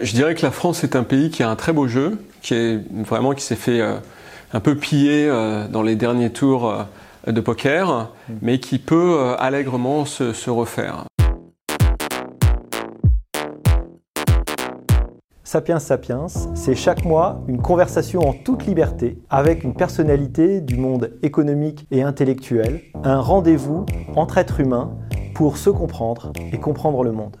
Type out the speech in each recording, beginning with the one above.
Je dirais que la France est un pays qui a un très beau jeu, qui est vraiment qui s'est fait euh, un peu piller euh, dans les derniers tours euh, de poker, mais qui peut allègrement se, refaire. Sapiens Sapiens, c'est chaque mois une conversation en toute liberté avec une personnalité du monde économique et intellectuel, un rendez-vous entre êtres humains pour se comprendre et comprendre le monde.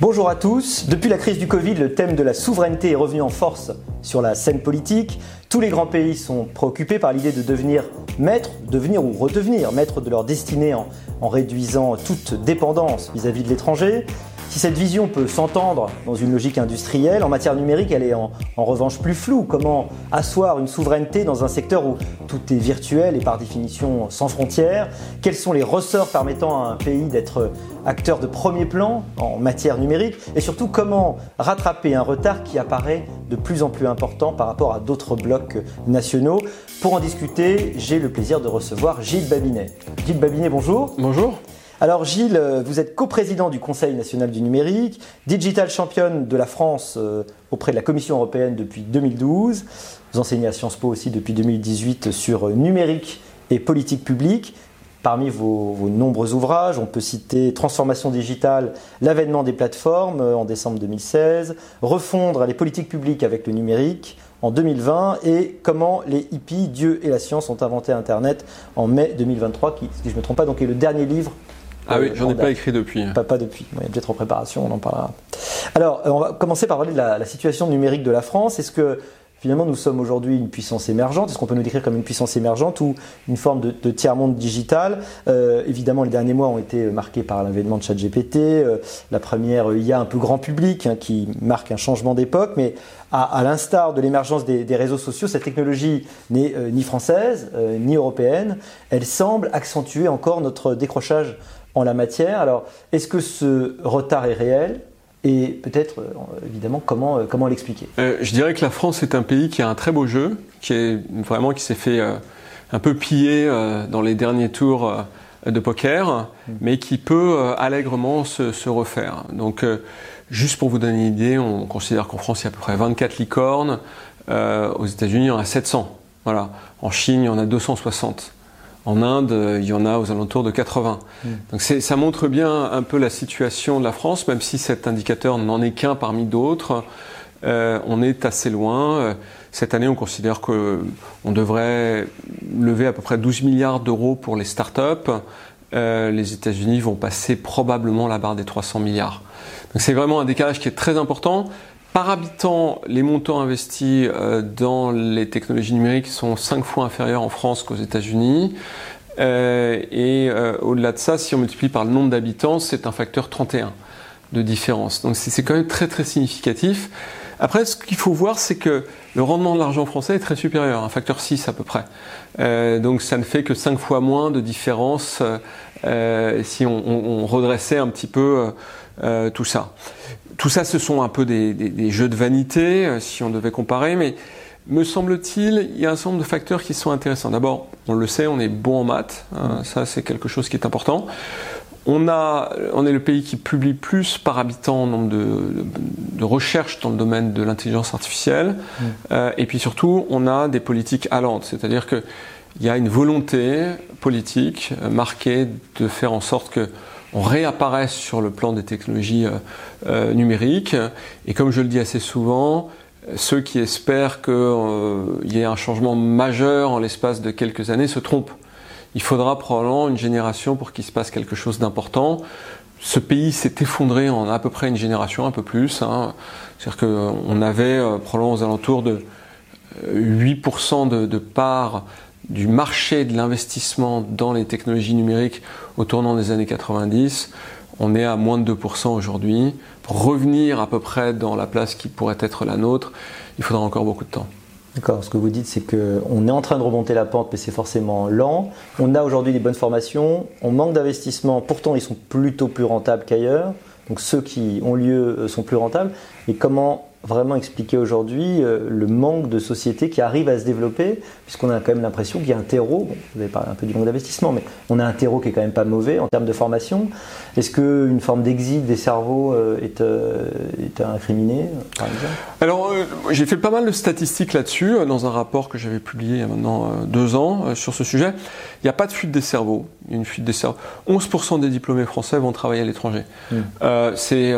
Bonjour à tous. Depuis la crise du Covid, le thème de la souveraineté est revenu en force sur la scène politique. Tous les grands pays sont préoccupés par l'idée de devenir maître, devenir ou redevenir maître de leur destinée en, réduisant toute dépendance vis à -vis de l'étranger. Si cette vision peut s'entendre dans une logique industrielle, en matière numérique, elle est en, revanche plus floue. Comment asseoir une souveraineté dans un secteur où tout est virtuel et par définition sans frontières? Quels sont les ressorts permettant à un pays d'être acteur de premier plan en matière numérique? Et surtout, comment rattraper un retard qui apparaît de plus en plus important par rapport à d'autres blocs nationaux? Pour en discuter, j'ai le plaisir de recevoir Gilles Babinet. Gilles Babinet, bonjour. Bonjour. Alors Gilles, euh, vous êtes coprésident du Conseil national du numérique, digital champion de la France euh, auprès de la Commission européenne depuis 2012. Vous enseignez à Sciences Po aussi depuis 2018 sur euh, numérique et politique publique. Parmi vos, nombreux ouvrages, on peut citer Transformation digitale, l'avènement des plateformes en décembre 2016, Refondre les politiques publiques avec le numérique en 2020 et Comment les hippies, Dieu et la science ont inventé Internet en mai 2023, qui, si je ne me trompe pas, donc est le dernier livre ah oui, j'en ai pas écrit depuis. Pas, pas depuis. Il y a peut-être en préparation, on en parlera. Alors, euh, on va commencer par parler de la, situation numérique de la France. Est-ce que finalement nous sommes aujourd'hui une puissance émergente? Est-ce qu'on peut nous décrire comme une puissance émergente ou une forme de, tiers-monde digital? Euh, Évidemment, les derniers mois ont été marqués par l'avènement de ChatGPT, euh, la première IA un peu grand public hein, qui marque un changement d'époque, mais à, l'instar de l'émergence des, réseaux sociaux, cette technologie n'est ni française ni européenne. Elle semble accentuer encore notre décrochage en la matière. Alors, est-ce que ce retard est réel et peut-être, euh, évidemment, comment, euh, comment l'expliquer? Euh, Je dirais que la France est un pays qui a un très beau jeu, qui est vraiment qui s'est fait un peu piller dans les derniers tours de poker, mm. mais qui peut allègrement se, refaire. Donc, juste pour vous donner une idée, on considère qu'en France, il y a à peu près 24 licornes. aux États-Unis, il y en a 700. Voilà. En Chine, il y en a 260. En Inde, il y en a aux alentours de 80. Hmm. Donc ça montre bien un peu la situation de la France, même si cet indicateur n'en est qu'un parmi d'autres. Euh, on est assez loin. Cette année, on considère qu'on devrait lever à peu près 12 milliards d'euros pour les startups. Euh, les États-Unis vont passer probablement la barre des 300 milliards. Donc c'est vraiment un décalage qui est très important. Par habitant, les montants investis euh, dans les technologies numériques sont 5 fois inférieurs en France qu'aux États-Unis. Euh, et euh, au-delà de ça, si on multiplie par le nombre d'habitants, c'est un facteur 31 de différence. Donc c'est quand même très très significatif. Après, ce qu'il faut voir, c'est que le rendement de l'argent français est très supérieur, un facteur 6 à peu près. donc ça ne fait que 5 fois moins de différence si on, on, redressait un petit peu tout ça. Tout ça, ce sont un peu des, jeux de vanité, euh, si on devait comparer, mais me semble-t-il, il y a un certain nombre de facteurs qui sont intéressants. D'abord, on le sait, on est bon en maths, hein, ça c'est quelque chose qui est important. On, a, on est le pays qui publie plus par habitant en nombre de, recherches dans le domaine de l'intelligence artificielle. Mm. Euh, et puis surtout, on a des politiques allantes, c'est-à-dire qu'il y a une volonté politique euh, marquée de faire en sorte que on réapparaisse sur le plan des technologies euh, euh, numériques. Et comme je le dis assez souvent, ceux qui espèrent qu'il euh, y ait un changement majeur en l'espace de quelques années se trompent. Il faudra probablement une génération pour qu'il se passe quelque chose d'important. Ce pays s'est effondré en à peu près une génération, un peu plus. Hein. C'est-à-dire qu'on avait probablement aux alentours de 8% de, de parts du marché de l'investissement dans les technologies numériques au tournant des années 90. On est à moins de 2% aujourd'hui. Pour revenir à peu près dans la place qui pourrait être la nôtre, il faudra encore beaucoup de temps. D'accord, ce que vous dites, c'est qu'on est en train de remonter la pente, mais c'est forcément lent. On a aujourd'hui des bonnes formations, on manque d'investissement, pourtant ils sont plutôt plus rentables qu'ailleurs. Donc ceux qui ont lieu euh, sont plus rentables. Et comment vraiment expliquer aujourd'hui euh, le manque de sociétés qui arrivent à se développer, puisqu'on a quand même l'impression qu'il y a un terreau, vous avez parlé un peu du manque d'investissement, mais on a un terreau qui est quand même pas mauvais en termes de formation. Est-ce qu'une forme d'exil des cerveaux euh, est, euh, est incriminée, par exemple? Alors, j'ai fait pas mal de statistiques là-dessus, dans un rapport que j'avais publié il y a maintenant deux ans sur ce sujet. Il n'y a pas de fuite des cerveaux. Une fuite des cerveaux. 11% des diplômés français vont travailler à l'étranger. Hmm. C'est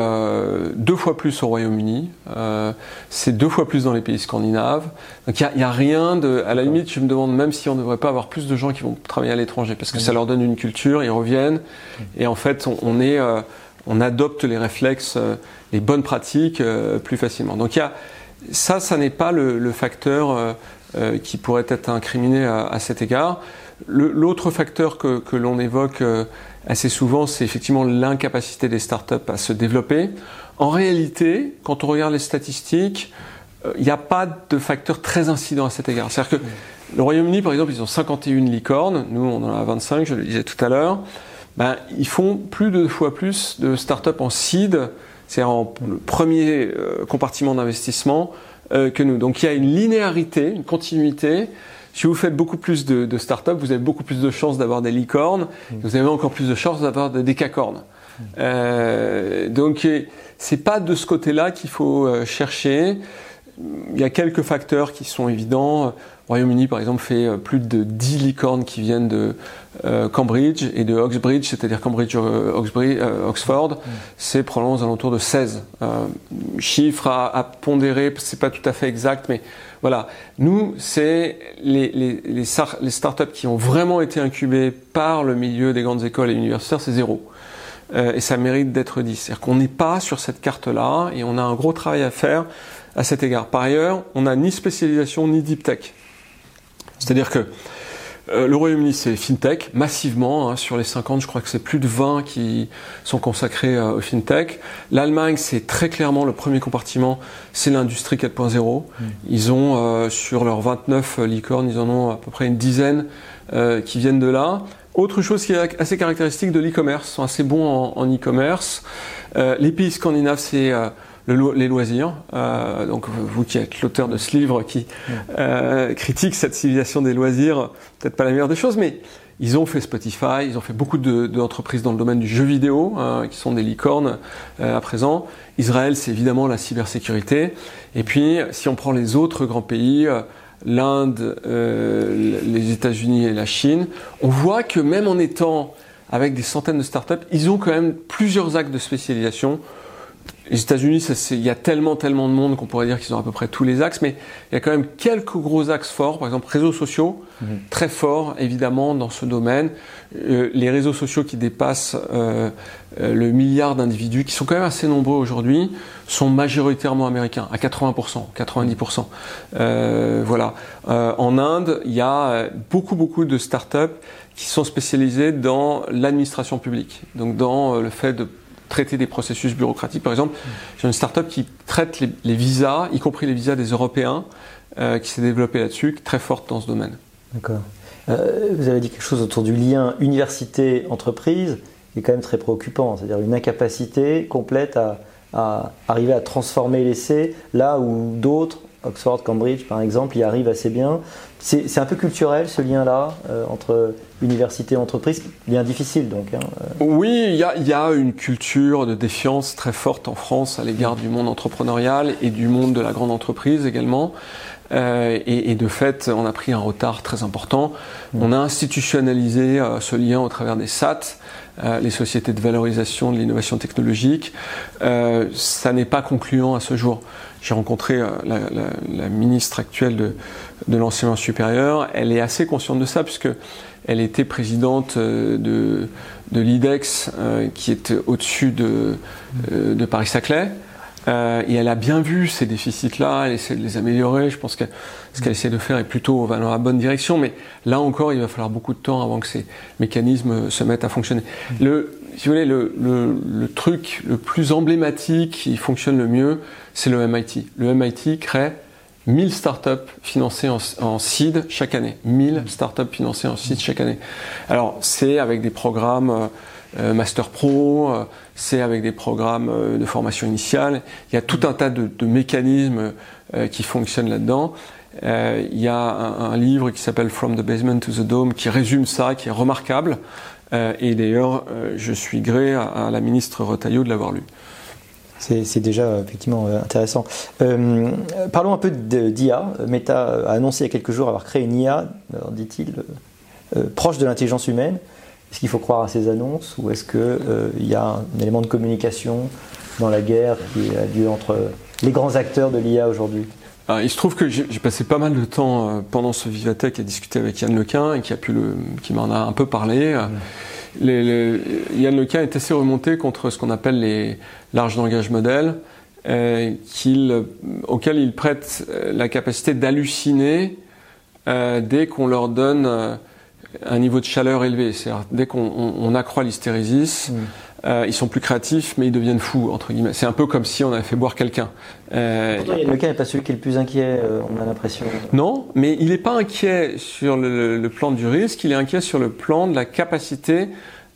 deux fois plus au Royaume-Uni. Euh, c'est deux fois plus dans les pays scandinaves. Donc il n'y a, rien de. À la limite, je me demande même si on ne devrait pas avoir plus de gens qui vont travailler à l'étranger, parce que ça leur donne une culture, ils reviennent, et en fait, on, est, euh, on adopte les réflexes, euh, les bonnes pratiques plus facilement. Donc il y a, ça, ça n'est pas le, facteur qui pourrait être incriminé à, cet égard. L'autre facteur que, que l'on évoque assez souvent, c'est effectivement l'incapacité des startups à se développer. En réalité, quand on regarde les statistiques, euh, il n'y a pas de facteur très incident à cet égard. C'est-à-dire que le Royaume-Uni, par exemple, ils ont 51 licornes, nous on en a 25, je le disais tout à l'heure. Ben, ils font plus de fois plus de startups en seed, c'est-à-dire en le premier euh, compartiment d'investissement, euh, que nous. Donc il y a une linéarité, une continuité. Si vous faites beaucoup plus de, de startups, vous avez beaucoup plus de chances d'avoir des licornes, vous avez encore plus de chances d'avoir des décacornes. Euh, donc c'est pas de ce côté-là qu'il faut euh, chercher. Il y a quelques facteurs qui sont évidents. Royaume-Uni, par exemple, fait euh, plus de 10 licornes qui viennent de Cambridge et de Oxbridge, c'est-à-dire Cambridge, Oxford, mm. c'est probablement aux alentours de 16. chiffre à, à pondérer, c'est pas tout à fait exact, mais voilà. Nous, c'est les, les, les, les startups qui ont vraiment été incubées par le milieu des grandes écoles et universitaires, c'est zéro. Euh, et ça mérite d'être dit. C'est-à-dire qu'on n'est pas sur cette carte-là et on a un gros travail à faire à cet égard. Par ailleurs, on n'a ni spécialisation ni deep tech. C'est-à-dire que euh, le Royaume-Uni, c'est FinTech, massivement. Hein, sur les 50, je crois que c'est plus de 20 qui sont consacrés euh, au FinTech. L'Allemagne, c'est très clairement le premier compartiment, c'est l'industrie 4.0. Mm. Ils ont, sur leurs 29 licornes, ils en ont à peu près une dizaine qui viennent de là. Autre chose qui est assez caractéristique de l'e-commerce, sont assez bons en, e-commerce. Euh, les pays scandinaves, c'est euh, les loisirs. Euh, donc vous qui êtes l'auteur de ce livre qui critique cette civilisation des loisirs, peut-être pas la meilleure des choses, mais ils ont fait Spotify, ils ont fait beaucoup d'entreprises dans le domaine du jeu vidéo, hein, qui sont des licornes à présent. Israël, c'est évidemment la cybersécurité. Et puis, si on prend les autres grands pays, l'Inde, euh, les États-Unis et la Chine, on voit que même en étant avec des centaines de startups, ils ont quand même plusieurs actes de spécialisation les États-Unis, il y a tellement, tellement de monde qu'on pourrait dire qu'ils ont à peu près tous les axes, mais il y a quand même quelques gros axes forts. Par exemple, réseaux sociaux, mhm. très forts évidemment dans ce domaine. Euh, les réseaux sociaux qui dépassent euh, euh, le milliard d'individus, qui sont quand même assez nombreux aujourd'hui, sont majoritairement américains, à 80%, 90%. voilà. en Inde, il y a beaucoup, beaucoup de startups qui sont spécialisées dans l'administration publique, donc dans le fait de traiter des processus bureaucratiques. Par exemple, j'ai une start-up qui traite les, visas, y compris les visas des Européens, euh, qui s'est développée là-dessus, très forte dans ce domaine. D'accord. Euh, vous avez dit quelque chose autour du lien université-entreprise, qui est quand même très préoccupant, c'est-à-dire une incapacité complète à, arriver à transformer l'essai là où d'autres Oxford, Cambridge par exemple, y arrivent assez bien. C'est un peu culturel ce lien-là euh, entre université et entreprise, lien difficile donc. Hein, euh. Oui, il y a, une culture de défiance très forte en France à l'égard du monde entrepreneurial et du monde de la grande entreprise également. Euh, et, de fait, on a pris un retard très important. Mm. On a institutionnalisé ce lien au travers des SAT, les sociétés de valorisation de l'innovation technologique. ça n'est pas concluant à ce jour. J'ai rencontré euh, la, ministre actuelle de, de l'enseignement supérieur. Elle est assez consciente de ça puisque elle était présidente euh, de, de l'IDEX euh, qui est au-dessus de, de Paris-Saclay. et elle a bien vu ces déficits-là, elle essaie de les améliorer. Je pense que ce qu'elle essaie de faire est plutôt va dans la bonne direction, mais là encore, il va falloir beaucoup de temps avant que ces mécanismes se mettent à fonctionner. Le, si vous voulez, le, le, le, truc le plus emblématique qui fonctionne le mieux, c'est le MIT. Le MIT crée 1000 startups financées en, en seed chaque année. 1000 startups financées en seed chaque année. Alors, c'est avec des programmes Master Pro, c'est avec des programmes de formation initiale. Il y a tout un tas de, mécanismes qui fonctionnent là-dedans. il y a un, livre qui s'appelle From the Basement to the Dome qui résume ça, qui est remarquable. et d'ailleurs, je suis gré à, la ministre Retailleau de l'avoir lu. C'est déjà effectivement intéressant. parlons un peu d'IA. Meta a annoncé il y a quelques jours avoir créé une IA, dit-il, euh, proche de l'intelligence humaine Est-ce qu'il faut croire à ces annonces ou est-ce qu'il euh, y a un élément de communication dans la guerre qui a lieu entre les grands acteurs de l'IA aujourd'hui? Il se trouve que j'ai passé pas mal de temps euh, pendant ce Vivatech à discuter avec Yann Lequin et qui, a pu le, qui m'en a un peu parlé. Yann Lequin est assez remonté contre ce qu'on appelle les larges langage modèles, euh, auxquels il prête la capacité d'halluciner dès qu'on leur donne un niveau de chaleur élevé. C'est-à-dire, dès qu'on accroît l'hystérésis, mm. Euh, ils sont plus créatifs, mais ils deviennent fous, entre guillemets. C'est un peu comme si on avait fait boire quelqu'un. Euh, Pourtant, le cas n'est pas celui qui est le plus inquiet, euh, on a l'impression. Non, mais il n'est pas inquiet sur le, plan du risque, il est inquiet sur le plan de la capacité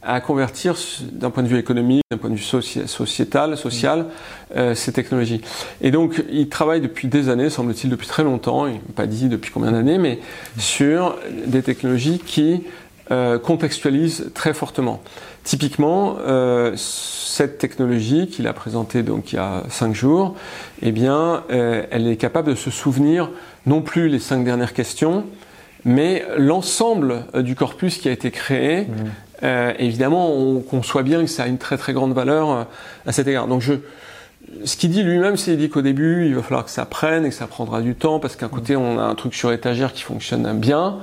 à convertir d'un point de vue économique, d'un point de vue sociétal, social, euh, ces technologies. Et donc, il travaille depuis des années, semble-t-il depuis très longtemps, il n'a pas dit depuis combien d'années, mais sur des technologies qui euh, contextualisent très fortement. Typiquement, euh, cette technologie qu'il a présentée donc il y a cinq jours, eh bien, elle est capable de se souvenir non plus les cinq dernières questions, mais l'ensemble du corpus qui a été créé mmh. Euh, évidemment, on conçoit bien que ça a une très très grande valeur euh, à cet égard. Donc je, ce qu'il dit lui-même, c'est qu'il dit qu'au début, il va falloir que ça prenne et que ça prendra du temps parce qu'un côté, on a un truc sur étagère qui fonctionne bien.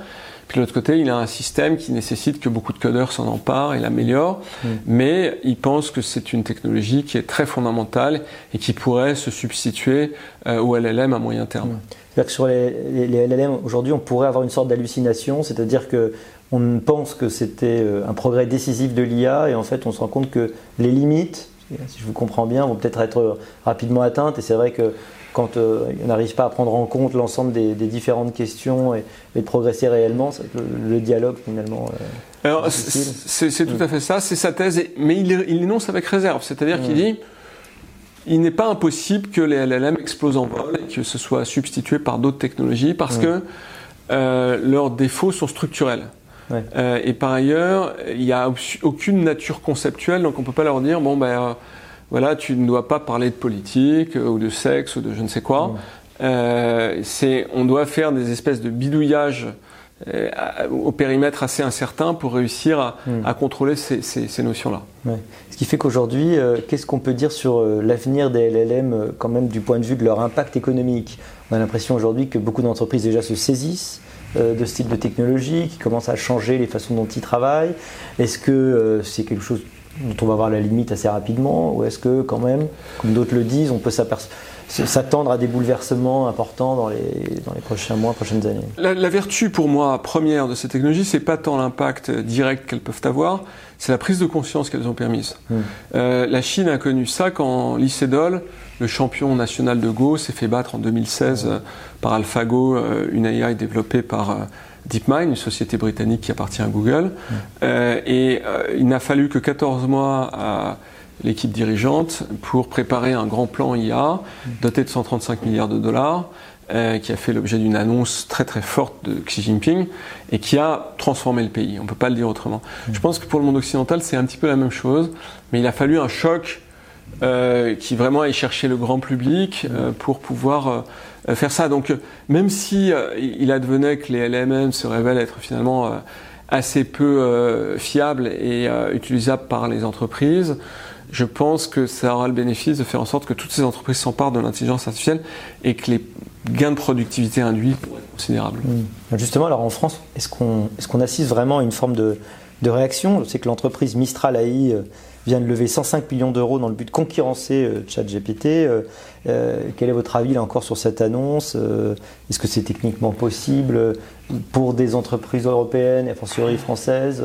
Puis de l'autre côté, il a un système qui nécessite que beaucoup de codeurs s'en emparent et l'améliorent. Mais il pense que c'est une technologie qui est très fondamentale et qui pourrait se substituer euh, au LLM à moyen terme. C'est-à-dire que sur les, les LLM, aujourd'hui, on pourrait avoir une sorte d'hallucination, c'est-à-dire que on pense que c'était euh, un progrès décisif de l'IA et en fait on se rend compte que les limites, si je vous comprends bien, vont peut-être être rapidement atteintes. Et c'est vrai que quand euh, on n'arrive pas à prendre en compte l'ensemble des, différentes questions et, de progresser réellement, le, dialogue finalement. Euh, Alors c'est tout à fait ça, c'est sa thèse, mais il, il énonce avec réserve, c'est-à-dire qu'il dit il n'est pas impossible que les LLM explosent en vol et que ce soit substitué par d'autres technologies parce que leurs défauts sont structurels. Euh, et par ailleurs, il n'y a aucune nature conceptuelle, donc on ne peut pas leur dire bon ben euh, voilà, tu ne dois pas parler de politique euh, ou de sexe ou de je ne sais quoi. c'est, on doit faire des espèces de bidouillages au périmètre assez incertain pour réussir à, contrôler ces, notions-là. Ce qui fait qu'aujourd'hui, qu'est-ce qu'on peut dire sur l'avenir des LLM quand même du point de vue de leur impact économique? On a l'impression aujourd'hui que beaucoup d'entreprises déjà se saisissent euh, de style de technologie, qui commence à changer les façons dont ils travaillent Est-ce que euh, c'est quelque chose dont on va voir la limite assez rapidement Ou est-ce que quand même, comme d'autres le disent, on peut s'attendre à des bouleversements importants dans les, dans les prochains mois, prochaines années? La, vertu pour moi première de ces technologies, c'est pas tant l'impact direct qu'elles peuvent avoir, c'est la prise de conscience qu'elles ont permise. Hmm. Euh, la Chine a connu ça quand Lycédol, le champion national de Go, s'est fait battre en 2016 euh, par AlphaGo, euh, une AI développée par DeepMind, une société britannique qui appartient à Google. Hmm. et il n'a fallu que 14 mois à l'équipe dirigeante pour préparer un grand plan IA hmm. doté de 135 milliards de dollars. Euh, qui a fait l'objet d'une annonce très très forte de Xi Jinping et qui a transformé le pays. On ne peut pas le dire autrement. Mm. Je pense que pour le monde occidental, c'est un petit peu la même chose, mais il a fallu un choc euh, qui vraiment aille chercher le grand public euh, pour pouvoir faire ça. Donc, même si il advenait que les LMM se révèlent être finalement assez peu fiables et utilisables par les entreprises, je pense que ça aura le bénéfice de faire en sorte que toutes ces entreprises s'emparent de l'intelligence artificielle et que les gains de productivité induits pourraient être considérables. Hmm. Justement, alors en France, est-ce qu'on est qu'on assiste vraiment à une forme de, de réaction? Je sais que l'entreprise Mistral AI euh, vient de lever 105 millions d'euros dans le but de concurrencer euh, ChatGPT. Euh, quel est votre avis là encore sur cette annonce Est-ce que c'est techniquement possible pour des entreprises européennes et fortiori françaises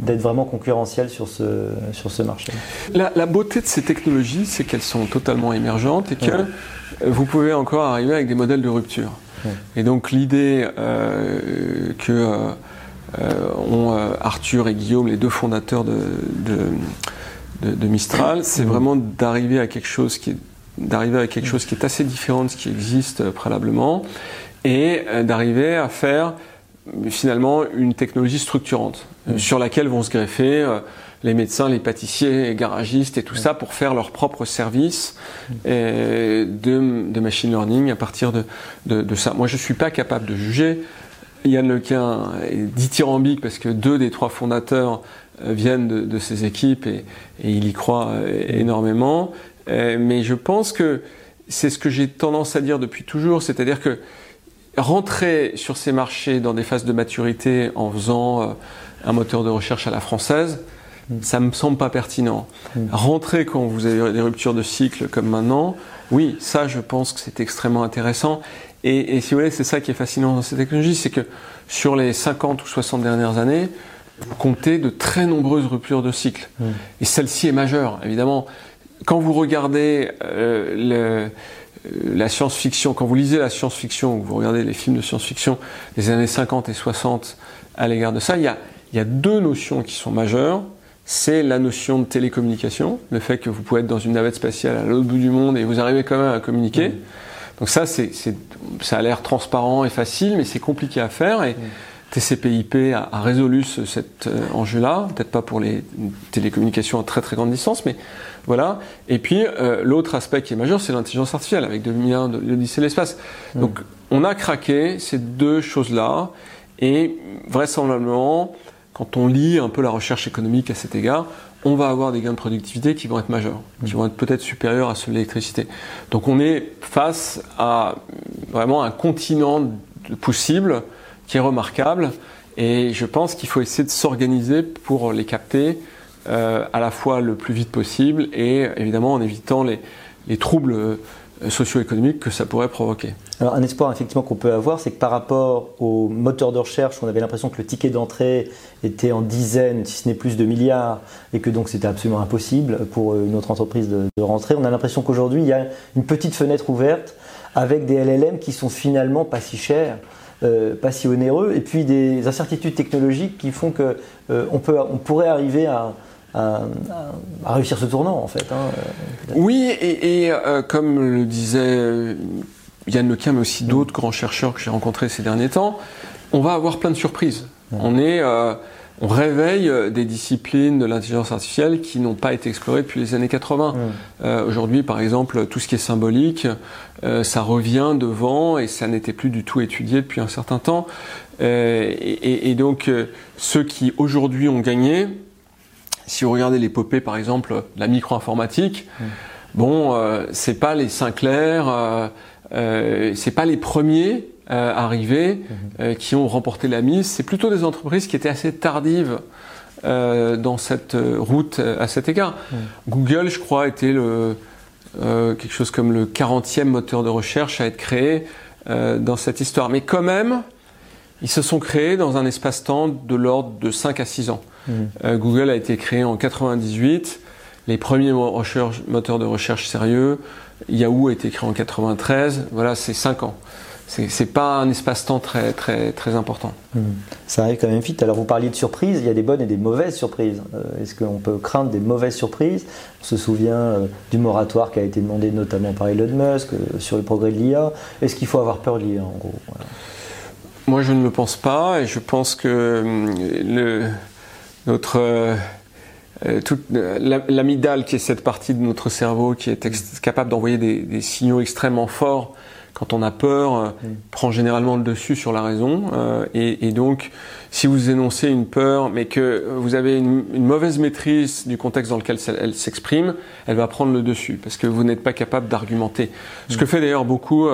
d'être vraiment concurrentiel sur ce, sur ce marché? La, beauté de ces technologies, c'est qu'elles sont totalement émergentes et que vous pouvez encore arriver avec des modèles de rupture. Et donc l'idée euh, que ont Arthur et Guillaume, les deux fondateurs de, de, Mistral, c'est mmh. vraiment d'arriver à quelque chose qui est d'arriver à quelque chose qui est assez différent de ce qui existe préalablement et d'arriver à faire finalement une technologie structurante mmh. sur laquelle vont se greffer les médecins, les pâtissiers, les garagistes et tout ça pour faire leur propre service de, de, machine learning à partir de, de, ça. Moi, je ne suis pas capable de juger. Yann Lequin est dithyrambique parce que deux des trois fondateurs euh, viennent de, ces équipes et, il y croit euh, énormément. Euh, mais je pense que c'est ce que j'ai tendance à dire depuis toujours, c'est-à-dire que rentrer sur ces marchés dans des phases de maturité en faisant un moteur de recherche à la française, ça me semble pas pertinent. Rentrer quand vous avez des ruptures de cycle comme maintenant, oui, ça je pense que c'est extrêmement intéressant. Et, si vous voulez, c'est ça qui est fascinant dans cette technologie, c'est que sur les 50 ou 60 dernières années, vous comptez de très nombreuses ruptures de cycle. Et celle-ci est majeure, évidemment. Quand vous regardez euh, euh, la science-fiction, quand vous lisez la science-fiction, vous regardez les films de science-fiction des années 50 et 60 à l'égard de ça, il y a deux notions qui sont majeures c'est la notion de télécommunication, le fait que vous pouvez être dans une navette spatiale à l'autre bout du monde et vous arrivez quand même à communiquer. Donc ça, c'est, ça a l'air transparent et facile, mais c'est compliqué à faire. Et TCP/IP a, résolu cet euh, enjeu-là, peut-être pas pour les télécommunications à très très grande distance, mais voilà. Et puis euh, l'autre aspect qui est majeur, c'est l'intelligence artificielle avec 2001, l'Odyssée de l'espace. Donc on a craqué ces deux choses-là, et vraisemblablement quand on lit un peu la recherche économique à cet égard, on va avoir des gains de productivité qui vont être majeurs, qui vont être peut-être supérieurs à ceux de l'électricité. Donc on est face à vraiment un continent possible qui est remarquable et je pense qu'il faut essayer de s'organiser pour les capter euh, à la fois le plus vite possible et évidemment en évitant les, les troubles euh, socio-économiques que ça pourrait provoquer. Alors un espoir effectivement qu'on peut avoir, c'est que par rapport aux moteurs de recherche, on avait l'impression que le ticket d'entrée était en dizaines, si ce n'est plus de milliards, et que donc c'était absolument impossible pour une autre entreprise de, rentrer. On a l'impression qu'aujourd'hui, il y a une petite fenêtre ouverte avec des LLM qui sont finalement pas si chers. Euh, pas si onéreux, et puis des incertitudes technologiques qui font que euh, on, peut, on pourrait arriver à, à, réussir ce tournant en fait. Hein, oui, et, euh, comme le disait Yann Lequin, mais aussi d'autres grands chercheurs que j'ai rencontrés ces derniers temps, on va avoir plein de surprises. On est euh, on réveille des disciplines de l'intelligence artificielle qui n'ont pas été explorées depuis les années 80. Aujourd'hui, par exemple, tout ce qui est symbolique, ça revient devant et ça n'était plus du tout étudié depuis un certain temps. et, donc, ceux qui aujourd'hui ont gagné, si vous regardez l'épopée, par exemple, de la micro-informatique, mm. bon, euh, c'est pas les Sinclair, euh, euh, c'est pas les premiers euh, arrivés mm-hmm. euh, qui ont remporté la mise. C'est plutôt des entreprises qui étaient assez tardives dans cette route à cet égard. Mm. Google, je crois, était le quelque chose comme le 40e moteur de recherche à être créé dans cette histoire. Mais quand même, ils se sont créés dans un espace-temps de l'ordre de 5 à 6 ans. Euh, Google a été créé en 98. Les premiers moteurs de recherche sérieux, Yahoo a été créé en 93. Voilà, c'est 5 ans. C'est pas un espace-temps très, très, très important. Hmm. Ça arrive quand même vite. Alors, vous parliez de surprises. Il y a des bonnes et des mauvaises surprises. Euh, est-ce qu'on peut craindre des mauvaises surprises? On se souvient euh, du moratoire qui a été demandé notamment par Elon Musk sur le progrès de l'IA. Est-ce qu'il faut avoir peur de l'IA, en gros? Moi, je ne le pense pas. Et je pense que le notre euh, euh, euh, qui est cette partie de notre cerveau qui est capable d'envoyer des, signaux extrêmement forts quand on a peur, prend généralement le dessus sur la raison. et, donc, si vous énoncez une peur, mais que vous avez une, mauvaise maîtrise du contexte dans lequel elle s'exprime, elle va prendre le dessus parce que vous n'êtes pas capable d'argumenter. Ce que fait d'ailleurs beaucoup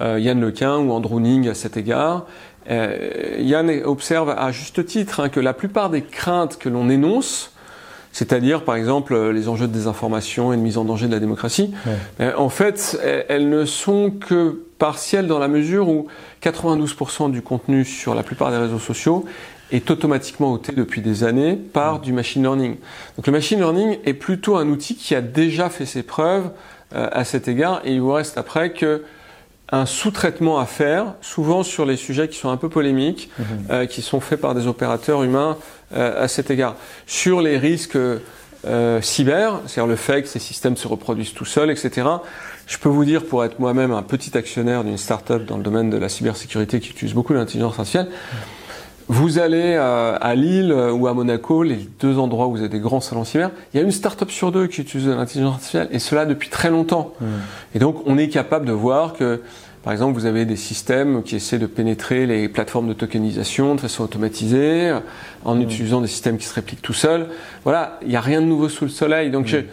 Yann Lequin ou Andrew Ning à cet égard, euh, Yann observe à juste titre hein, que la plupart des craintes que l'on énonce, c'est-à-dire par exemple les enjeux de désinformation et de mise en danger de la démocratie, euh, en fait, elles ne sont que partielles dans la mesure où 92% du contenu sur la plupart des réseaux sociaux est automatiquement ôté depuis des années par du machine learning. Donc le machine learning est plutôt un outil qui a déjà fait ses preuves euh, à cet égard et il vous reste après que un sous-traitement à faire, souvent sur les sujets qui sont un peu polémiques, mhm. euh, qui sont faits par des opérateurs humains euh, à cet égard. Sur les risques euh, cyber, c'est-à-dire le fait que ces systèmes se reproduisent tout seuls, etc. Je peux vous dire, pour être moi-même un petit actionnaire d'une start-up dans le domaine de la cybersécurité qui utilise beaucoup l'intelligence artificielle, vous allez à, Lille ou à Monaco, les deux endroits où vous avez des grands salons cyber, il y a une start-up sur deux qui utilise l'intelligence artificielle, et cela depuis très longtemps. Mmh. Et donc, on est capable de voir que, par exemple, vous avez des systèmes qui essaient de pénétrer les plateformes de tokenisation de façon automatisée, en mmh. utilisant des systèmes qui se répliquent tout seuls. Voilà, il n'y a rien de nouveau sous le soleil. Donc, mmh.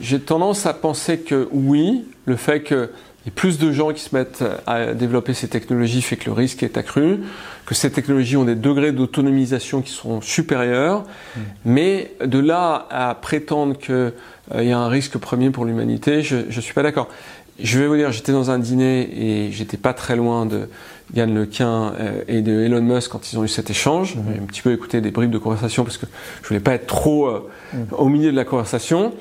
j'ai tendance à penser que oui, le fait que y plus de gens qui se mettent à développer ces technologies fait que le risque est accru, que ces technologies ont des degrés d'autonomisation qui sont supérieurs, mm. mais de là à prétendre qu'il euh, y a un risque premier pour l'humanité, je ne suis pas d'accord. Je vais vous dire, j'étais dans un dîner et j'étais pas très loin de Yann Lequin euh, et de Elon Musk quand ils ont eu cet échange. Mm-hmm. J'ai un petit peu écouté des bribes de conversation parce que je voulais pas être trop euh, mm. au milieu de la conversation,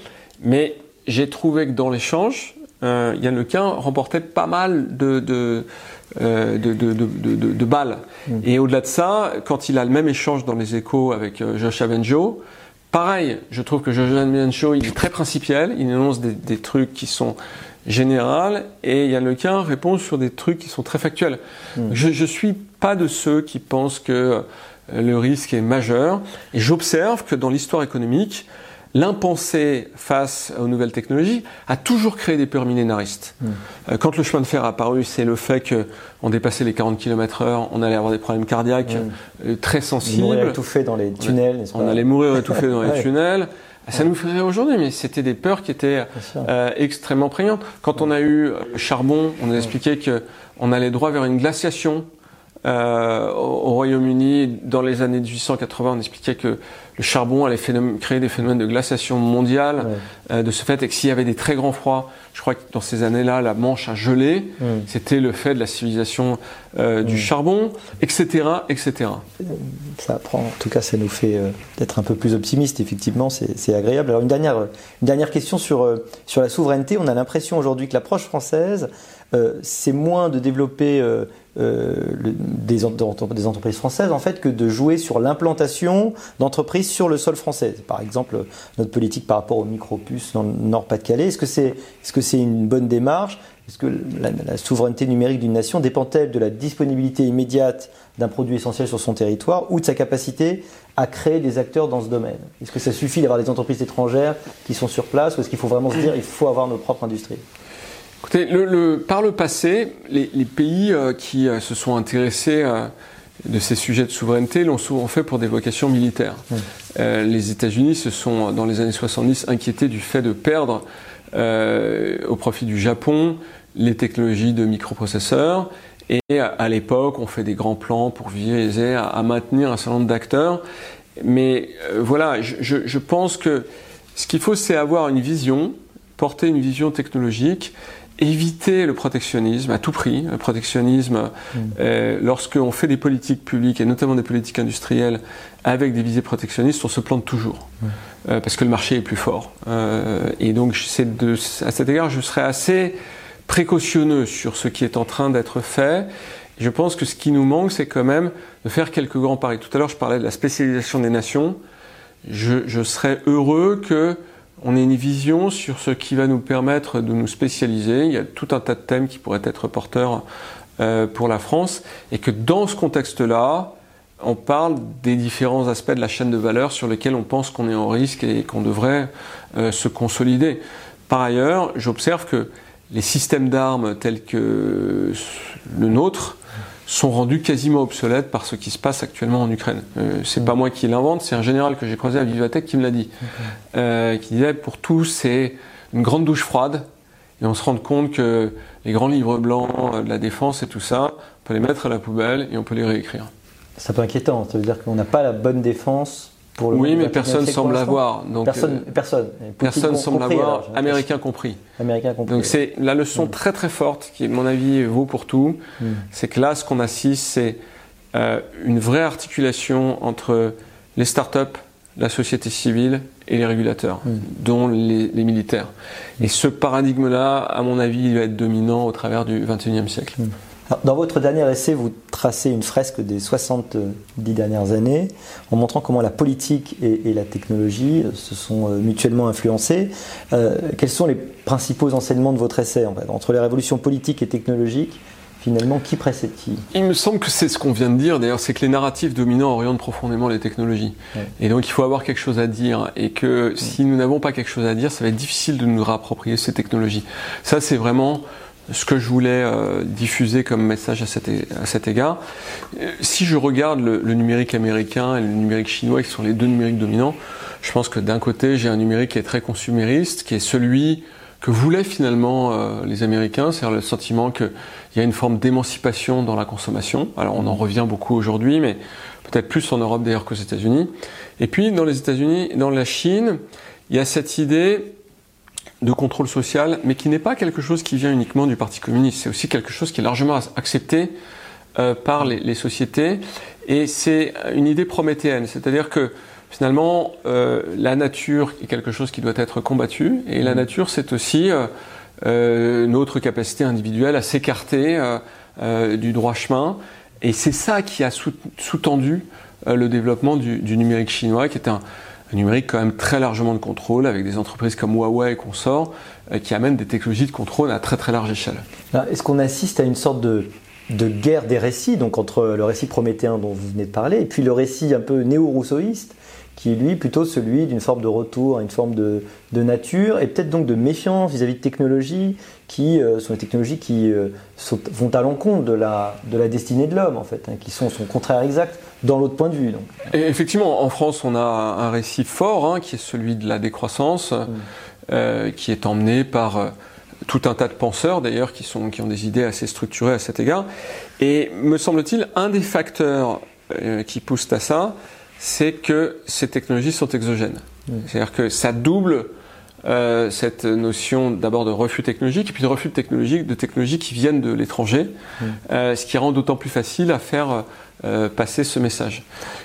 mais j'ai trouvé que dans l'échange, euh, Yann Lequin remportait pas mal de, de, euh, de, balles. Mm. Et au-delà de ça, quand il a le même échange dans les échos avec Josh Avenjo, pareil, je trouve que Josh Avenjo, il est très principiel, il énonce des, trucs qui sont généraux, et Yann Lequin répond sur des trucs qui sont très factuels. Mm. Je ne suis pas de ceux qui pensent que le risque est majeur, et j'observe que dans l'histoire économique, l'impensé face aux nouvelles technologies a toujours créé des peurs millénaristes. Hmm. Euh, quand le chemin de fer a apparu, c'est le fait qu'on dépassait les 40 km heure, on allait avoir des problèmes cardiaques hmm. euh, très sensibles. On mourir étouffé dans les tunnels, pas On allait mourir étouffé dans les tunnels. Ça nous ferait aujourd'hui, mais c'était des peurs qui étaient euh, extrêmement prégnantes. Quand on a eu le charbon, on a expliqué qu'on allait droit vers une glaciation euh, au Royaume-Uni, dans les années 1880, on expliquait que le charbon allait créer des phénomènes de glaciation mondiale, euh, de ce fait, et que s'il y avait des très grands froids, je crois que dans ces années-là, la Manche a gelé, c'était le fait de la civilisation euh, du charbon, etc., etc. Ça apprend, en tout cas, ça nous fait d'être un peu plus optimiste, effectivement, c'est agréable. Alors une dernière, une dernière question sur, sur la souveraineté. On a l'impression aujourd'hui que l'approche française, c'est moins de développer euh, des, des, entreprises françaises en fait que de jouer sur l'implantation d'entreprises sur le sol français. Par exemple, notre politique par rapport aux micro-puces dans le Nord-Pas-de-Calais. Est-ce que c'est est -ce c'est une bonne démarche? Est-ce que la, souveraineté numérique d'une nation dépend-elle de la disponibilité immédiate d'un produit essentiel sur son territoire ou de sa capacité à créer des acteurs dans ce domaine? Est-ce que ça suffit d'avoir des entreprises étrangères qui sont sur place ou est-ce qu'il faut vraiment se dire il faut avoir nos propres industries? Écoutez, le, par le passé, les, pays euh, qui euh, se sont intéressés euh, de ces sujets de souveraineté l'ont souvent fait pour des vocations militaires. les États-Unis se sont, dans les années 70, inquiétés du fait de perdre au profit du Japon les technologies de microprocesseurs. Et à l'époque, on fait des grands plans pour viser à, maintenir un certain nombre d'acteurs. Mais voilà, je, je pense que ce qu'il faut, c'est avoir une vision, porter une vision technologique éviter le protectionnisme à tout prix. Le protectionnisme, mm. euh, lorsqu'on fait des politiques publiques, et notamment des politiques industrielles, avec des visées protectionnistes, on se plante toujours. Euh, parce que le marché est plus fort. Euh, et donc, de, à cet égard, je serais assez précautionneux sur ce qui est en train d'être fait. je pense que ce qui nous manque, c'est quand même de faire quelques grands paris. Tout à l'heure, je parlais de la spécialisation des nations. Je, je serais heureux que on a une vision sur ce qui va nous permettre de nous spécialiser. Il y a tout un tas de thèmes qui pourraient être porteurs euh, pour la France et que dans ce contexte-là, on parle des différents aspects de la chaîne de valeur sur lesquels on pense qu'on est en risque et qu'on devrait euh, se consolider. Par ailleurs, j'observe que les systèmes d'armes tels que le nôtre sont rendus quasiment obsolètes par ce qui se passe actuellement en Ukraine. Euh, c'est pas moi qui l'invente, c'est un général que j'ai croisé à Vivatech qui me l'a dit, euh, qui disait pour tous c'est une grande douche froide et on se rend compte que les grands livres blancs euh, de la défense et tout ça, on peut les mettre à la poubelle et on peut les réécrire. C'est un peu inquiétant, ça veut dire qu'on n'a pas la bonne défense oui, mais personne semble l'avoir. Personne, euh, personne. Personne semble l'avoir, américain compris. Américain compris. Donc c'est la leçon hmm. très très forte qui, à mon avis, vaut pour tout. Hmm. C'est que là, ce qu'on assiste, c'est euh, une vraie articulation entre les startups, la société civile et les régulateurs, mm. dont les, militaires. Et ce paradigme-là, à mon avis, il va être dominant au travers du XXIe siècle. Dans votre dernier essai, vous tracez une fresque des 70 dernières années en montrant comment la politique et, la technologie se sont euh, mutuellement influencées. Euh, quels sont les principaux enseignements de votre essai entre les révolutions politiques et technologiques finalement, qui précède qui Il me semble que c'est ce qu'on vient de dire, d'ailleurs, c'est que les narratifs dominants orientent profondément les technologies. Et donc il faut avoir quelque chose à dire, et que si nous n'avons pas quelque chose à dire, ça va être difficile de nous réapproprier ces technologies. Ça, c'est vraiment ce que je voulais euh, diffuser comme message à cet, à cet égard. Euh, si je regarde le, numérique américain et le numérique chinois, qui sont les deux numériques dominants, je pense que d'un côté, j'ai un numérique qui est très consumériste, qui est celui que voulaient finalement euh, les Américains, c'est-à-dire le sentiment qu'il y a une forme d'émancipation dans la consommation. Alors on en revient beaucoup aujourd'hui, mais peut-être plus en Europe d'ailleurs qu'aux États-Unis. Et puis dans les États-Unis, dans la Chine, il y a cette idée de contrôle social, mais qui n'est pas quelque chose qui vient uniquement du Parti communiste. C'est aussi quelque chose qui est largement accepté euh, par les, les, sociétés. Et c'est une idée prométhéenne, c'est-à-dire que finalement, euh, la nature est quelque chose qui doit être combattu, et la mmh. nature, c'est aussi euh, euh, notre capacité individuelle à s'écarter du droit chemin, et c'est ça qui a sous-tendu le développement du, numérique chinois, qui est un, numérique quand même très largement de contrôle, avec des entreprises comme Huawei et consorts, qui amènent des technologies de contrôle à très très large échelle. Est-ce qu'on assiste à une sorte de, de guerre des récits, donc entre le récit prométhéen dont vous venez de parler, et puis le récit un peu néo-rousseauiste, qui est lui plutôt celui d'une forme de retour à une forme de, nature et peut-être donc de méfiance vis-à-vis de technologies qui euh, sont des technologies qui euh, vont à l'encontre de la, de la destinée de l'homme en fait, hein, qui sont son contraire exact dans l'autre point de vue. Donc. Et effectivement, en France, on a un récit fort hein, qui est celui de la décroissance, mm. euh, qui est emmené par tout un tas de penseurs d'ailleurs qui, sont, qui ont des idées assez structurées à cet égard. Et me semble-t-il, un des facteurs qui poussent à ça, c'est que ces technologies sont exogènes. C'est-à-dire que ça double euh, cette notion d'abord de refus technologique et puis de refus technologique de technologies qui viennent de l'étranger, euh, ce qui rend d'autant plus facile à faire euh, passer ce message.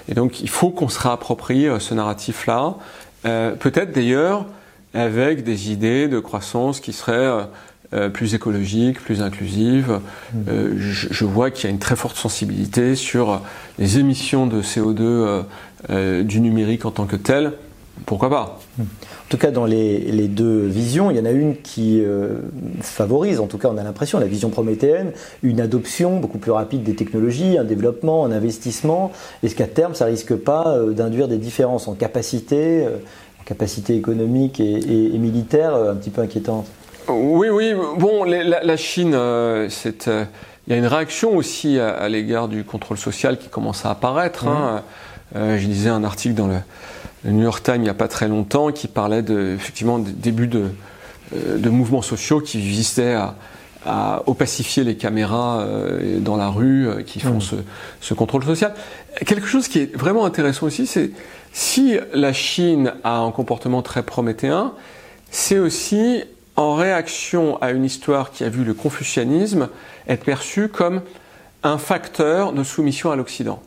Et donc il faut qu'on se réapproprie ce narratif-là, peut-être d'ailleurs avec des idées de croissance qui seraient euh, plus écologique, plus inclusive. Euh, je, vois qu'il y a une très forte sensibilité sur les émissions de CO2 euh, du numérique en tant que tel. Pourquoi pas? En tout cas, dans les, deux visions, il y en a une qui favorise, en tout cas on a l'impression, la vision prométhéenne, une adoption beaucoup plus rapide des technologies, un développement, un investissement. Est-ce qu'à terme, ça risque pas d'induire des différences en capacité, en capacité économique et militaire un petit peu inquiétantes oui, oui. Bon, la, Chine, euh, c'est, euh, il y a une réaction aussi à, l'égard du contrôle social qui commence à apparaître. Hein. Euh, je lisais un article dans le, New York Times il n'y a pas très longtemps qui parlait de, effectivement des débuts de, de mouvements sociaux qui visaient à, à opacifier les caméras dans la rue qui font ce, ce, contrôle social. Quelque chose qui est vraiment intéressant aussi, c'est si la Chine a un comportement très prométhéen, c'est aussi en réaction à une histoire qui a vu le confucianisme être perçu comme un facteur de soumission à l'Occident.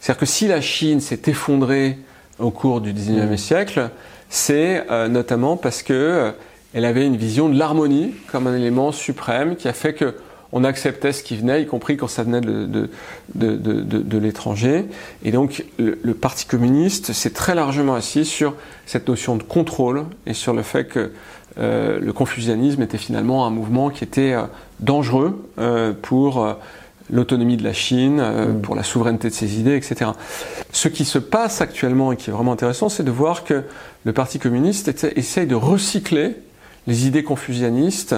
C'est-à-dire que si la Chine s'est effondrée au cours du XIXe mmh. siècle, c'est euh, notamment parce que euh, elle avait une vision de l'harmonie comme un élément suprême qui a fait que on acceptait ce qui venait, y compris quand ça venait de, de, l'étranger. Et donc le, le Parti communiste s'est très largement assis sur cette notion de contrôle et sur le fait que euh, le confucianisme était finalement un mouvement qui était euh, dangereux euh, pour l'autonomie de la Chine, mm. pour la souveraineté de ses idées, etc. Ce qui se passe actuellement et qui est vraiment intéressant, c'est de voir que le Parti communiste essaye de recycler les idées confucianistes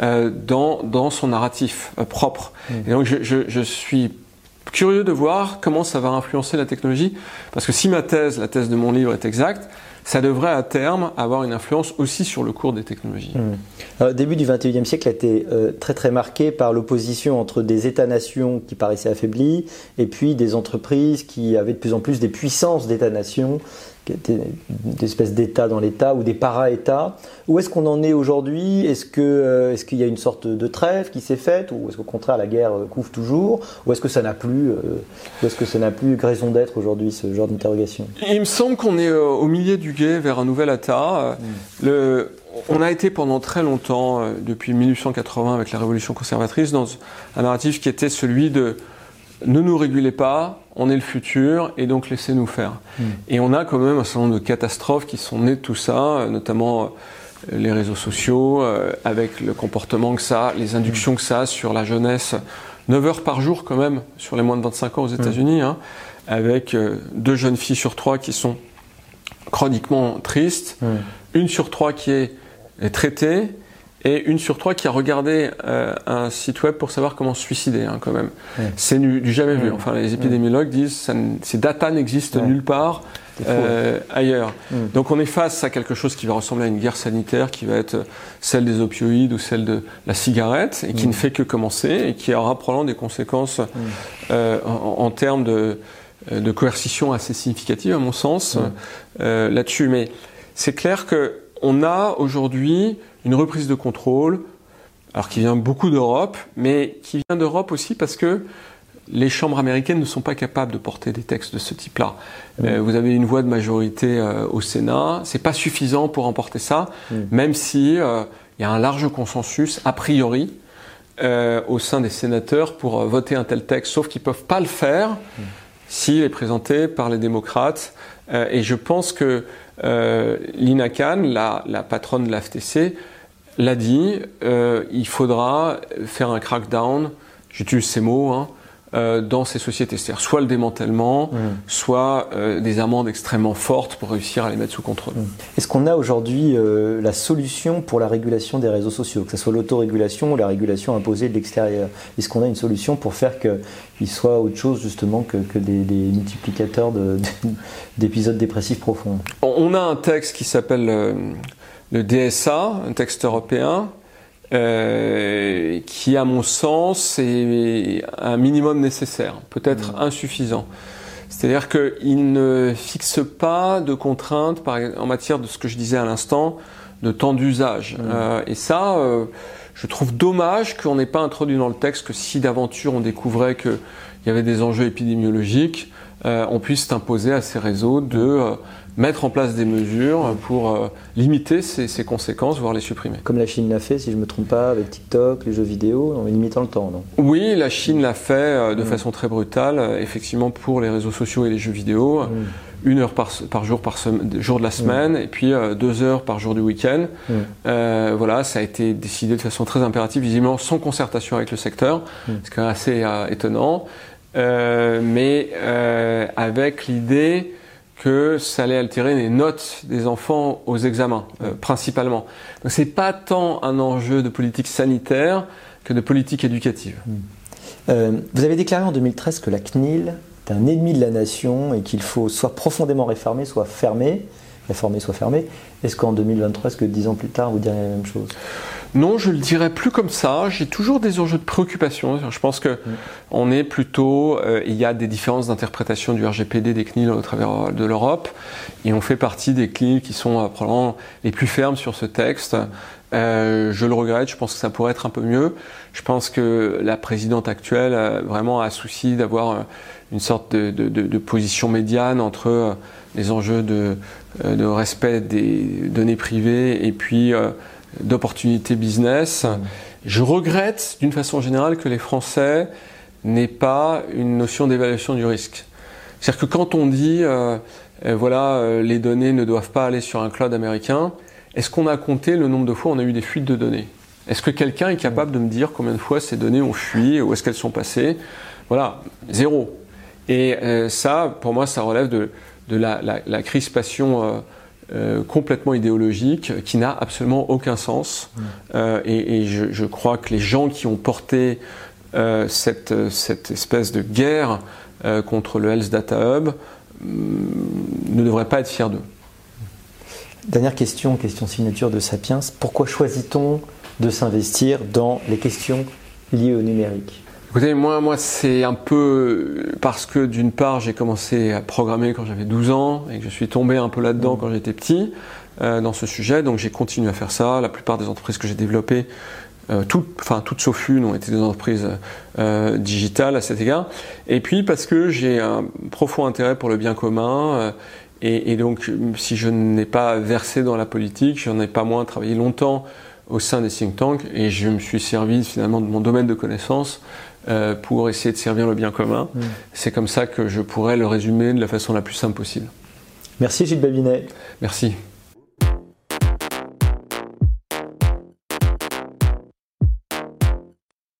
dans, son narratif propre. Mm. Et donc je, suis curieux de voir comment ça va influencer la technologie, parce que si ma thèse, la thèse de mon livre est exacte, ça devrait à terme avoir une influence aussi sur le cours des technologies. Le hmm. début du XXIe siècle a été euh, très très marqué par l'opposition entre des États-nations qui paraissaient affaiblis et puis des entreprises qui avaient de plus en plus des puissances d'États-nations d'espèces d'États dans l'État ou des para-États. Où est-ce qu'on en est aujourd'hui? Est-ce qu'il euh, est qu'il y a une sorte de trêve qui s'est faite? Ou est-ce qu'au contraire la guerre euh, couvre toujours? Ou est-ce que ça n'a plus, euh, est-ce que ça n'a plus raison d'être aujourd'hui ce genre d'interrogation? Il me semble qu'on est au milieu du guet vers un nouvel État. Mm. Le, on a été pendant très longtemps, depuis 1880 avec la révolution conservatrice, dans un narratif qui était celui de ne nous régulez pas, on est le futur et donc laissez-nous faire. Hmm. Et on a quand même un certain nombre de catastrophes qui sont nées de tout ça, notamment euh, les réseaux sociaux, euh, avec le comportement que ça a, les inductions que ça a sur la jeunesse. 9 heures par jour quand même sur les moins de 25 ans aux hmm. États-Unis, hein, avec euh, deux jeunes filles sur trois qui sont chroniquement tristes, hmm. une sur trois qui est traitée, et une sur trois qui a regardé euh, un site web pour savoir comment se suicider, hein, quand même. C'est du, jamais vu. Enfin, les épidémiologues disent que ces data n'existent nulle part euh, ailleurs. Donc, on est face à quelque chose qui va ressembler à une guerre sanitaire, qui va être celle des opioïdes ou celle de la cigarette, et qui ne fait que commencer, et qui aura probablement des conséquences euh, en, termes de, de, coercition assez significatives, à mon sens, là-dessus. Mais c'est clair que on a aujourd'hui une reprise de contrôle, alors qui vient beaucoup d'Europe, mais qui vient d'Europe aussi parce que les chambres américaines ne sont pas capables de porter des textes de ce type-là. Euh, vous avez une voix de majorité euh, au Sénat, c'est pas suffisant pour emporter ça, même si euh, il y a un large consensus a priori au sein des sénateurs pour voter un tel texte, sauf qu'ils peuvent pas le faire s'il est présenté par les démocrates. et je pense que Lina Khan, la, la patronne de la FTC, l'a dit, euh, il faudra faire un crackdown, j'utilise ces mots, hein, euh, dans ces sociétés. C'est-à-dire soit le démantèlement, mmh. soit euh, des amendes extrêmement fortes pour réussir à les mettre sous contrôle. Mmh. Est-ce qu'on a aujourd'hui la solution pour la régulation des réseaux sociaux, que ce soit l'autorégulation ou la régulation imposée de l'extérieur? Est-ce qu'on a une solution pour faire qu'ils soient autre chose justement que, des, des, multiplicateurs d'épisodes dépressifs profonds? On a un texte qui s'appelle le DSA, un texte européen, euh, qui, à mon sens, est un minimum nécessaire, peut-être mmh. insuffisant. C'est-à-dire qu'il ne fixe pas de contraintes en matière de ce que je disais à l'instant, de temps d'usage. Mmh. Euh, et ça, euh, je trouve dommage qu'on n'ait pas introduit dans le texte que si d'aventure on découvrait qu'il y avait des enjeux épidémiologiques, on puisse imposer à ces réseaux de mettre en place des mesures pour euh, limiter ces, conséquences, voire les supprimer. Comme la Chine l'a fait, si je ne me trompe pas, avec TikTok, les jeux vidéo, en limitant le temps, non? Oui, la Chine l'a fait euh, de mm. façon très brutale, euh, effectivement pour les réseaux sociaux et les jeux vidéo. Mm. Une heure par, jour, par jour de la mm. semaine, et puis deux heures par jour du week-end. voilà, ça a été décidé de façon très impérative, visiblement sans concertation avec le secteur, ce qui est assez étonnant, mais avec l'idée que ça allait altérer les notes des enfants aux examens, euh, principalement. Donc c'est pas tant un enjeu de politique sanitaire que de politique éducative. Hmm. Euh, vous avez déclaré en 2013 que la CNIL est un ennemi de la nation et qu'il faut soit profondément réformer, soit fermer, réformer, soit fermer. Est-ce qu'en 2023, est-ce que dix ans plus tard, vous diriez la même chose? Non, je le dirais plus comme ça. J'ai toujours des enjeux de préoccupation. Je pense que on est plutôt, euh, il y a des différences d'interprétation du RGPD des CNIL au travers de l'Europe, et on fait partie des CNIL qui sont euh, probablement les plus fermes sur ce texte. Euh, je le regrette. Je pense que ça pourrait être un peu mieux. Je pense que la présidente actuelle a vraiment a souci d'avoir une sorte de, de, de, position médiane entre les enjeux de, de respect des données privées et puis d'opportunités business. Je regrette d'une façon générale que les Français n'aient pas une notion d'évaluation du risque. C'est-à-dire que quand on dit, euh, euh, voilà, euh, les données ne doivent pas aller sur un cloud américain, est-ce qu'on a compté le nombre de fois où on a eu des fuites de données? Est-ce que quelqu'un est capable de me dire combien de fois ces données ont fui, où est-ce qu'elles sont passées? Voilà, zéro. Et ça, pour moi, ça relève de, la, la, crispation euh, complètement idéologique qui n'a absolument aucun sens. Euh, et, je, crois que les gens qui ont porté euh, cette, cette, espèce de guerre contre le Health Data Hub mm, ne devraient pas être fiers d'eux. Dernière question, question signature de Sapiens. Pourquoi choisit-on de s'investir dans les questions liées au numérique? Écoutez, moi, moi c'est un peu parce que d'une part, j'ai commencé à programmer quand j'avais 12 ans et que je suis tombé un peu là-dedans mmh. quand j'étais petit euh, dans ce sujet. Donc j'ai continué à faire ça. La plupart des entreprises que j'ai développées, euh, toutes, enfin toutes sauf une, ont été des entreprises euh, digitales à cet égard. Et puis parce que j'ai un profond intérêt pour le bien commun. Et, et, donc, si je n'ai pas versé dans la politique, je n'en ai pas moins travaillé longtemps au sein des think tanks et je me suis servi finalement de mon domaine de connaissances euh, pour essayer de servir le bien commun. Mm. C'est comme ça que je pourrais le résumer de la façon la plus simple possible. Merci Gilles Babinet. Merci.